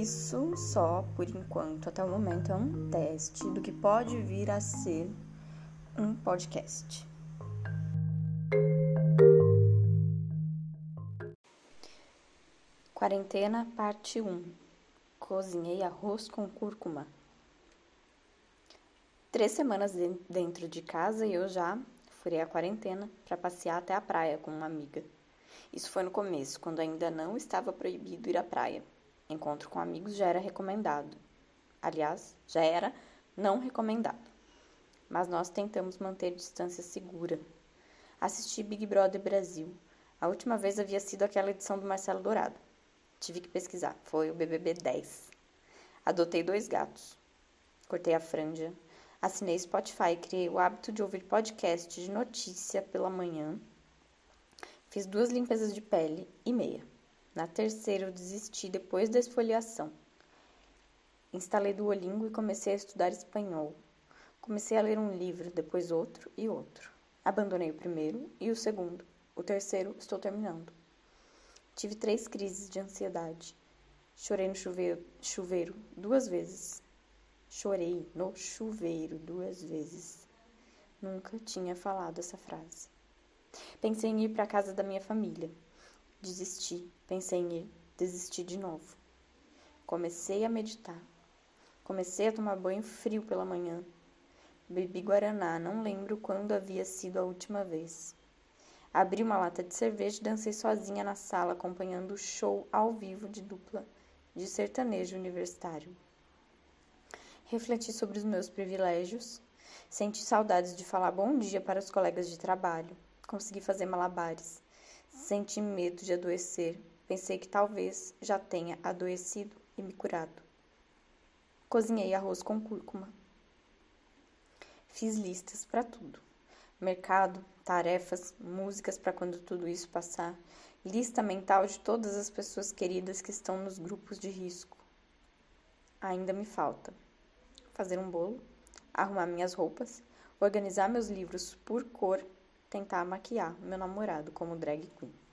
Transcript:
isso só por enquanto, até o momento, é um teste do que pode vir a ser um podcast. Quarentena, parte 1. Cozinhei arroz com cúrcuma. Três semanas dentro de casa e eu já furei a quarentena para passear até a praia com uma amiga. Isso foi no começo, quando ainda não estava proibido ir à praia. Encontro com amigos já era recomendado. Aliás, já era não recomendado. Mas nós tentamos manter distância segura. Assisti Big Brother Brasil. A última vez havia sido aquela edição do Marcelo Dourado. Tive que pesquisar. Foi o BBB 10. Adotei dois gatos. Cortei a franja. Assinei Spotify e criei o hábito de ouvir podcast de notícia pela manhã. Fiz duas limpezas de pele e meia. Na terceira, eu desisti depois da esfoliação. Instalei Duolingo e comecei a estudar espanhol. Comecei a ler um livro, depois outro e outro. Abandonei o primeiro e o segundo. O terceiro estou terminando. Tive três crises de ansiedade. Chorei no chuveiro, chuveiro duas vezes. Chorei no chuveiro duas vezes. Nunca tinha falado essa frase. Pensei em ir para a casa da minha família. Desisti, pensei em ir, desisti de novo. Comecei a meditar. Comecei a tomar banho frio pela manhã. Bebi guaraná, não lembro quando havia sido a última vez. Abri uma lata de cerveja e dancei sozinha na sala, acompanhando o show ao vivo de dupla de sertanejo universitário. Refleti sobre os meus privilégios, senti saudades de falar bom dia para os colegas de trabalho, consegui fazer malabares, Senti medo de adoecer. Pensei que talvez já tenha adoecido e me curado. Cozinhei arroz com cúrcuma. Fiz listas para tudo: mercado, tarefas, músicas para quando tudo isso passar, lista mental de todas as pessoas queridas que estão nos grupos de risco. Ainda me falta fazer um bolo, arrumar minhas roupas, organizar meus livros por cor tentar maquiar meu namorado como drag queen.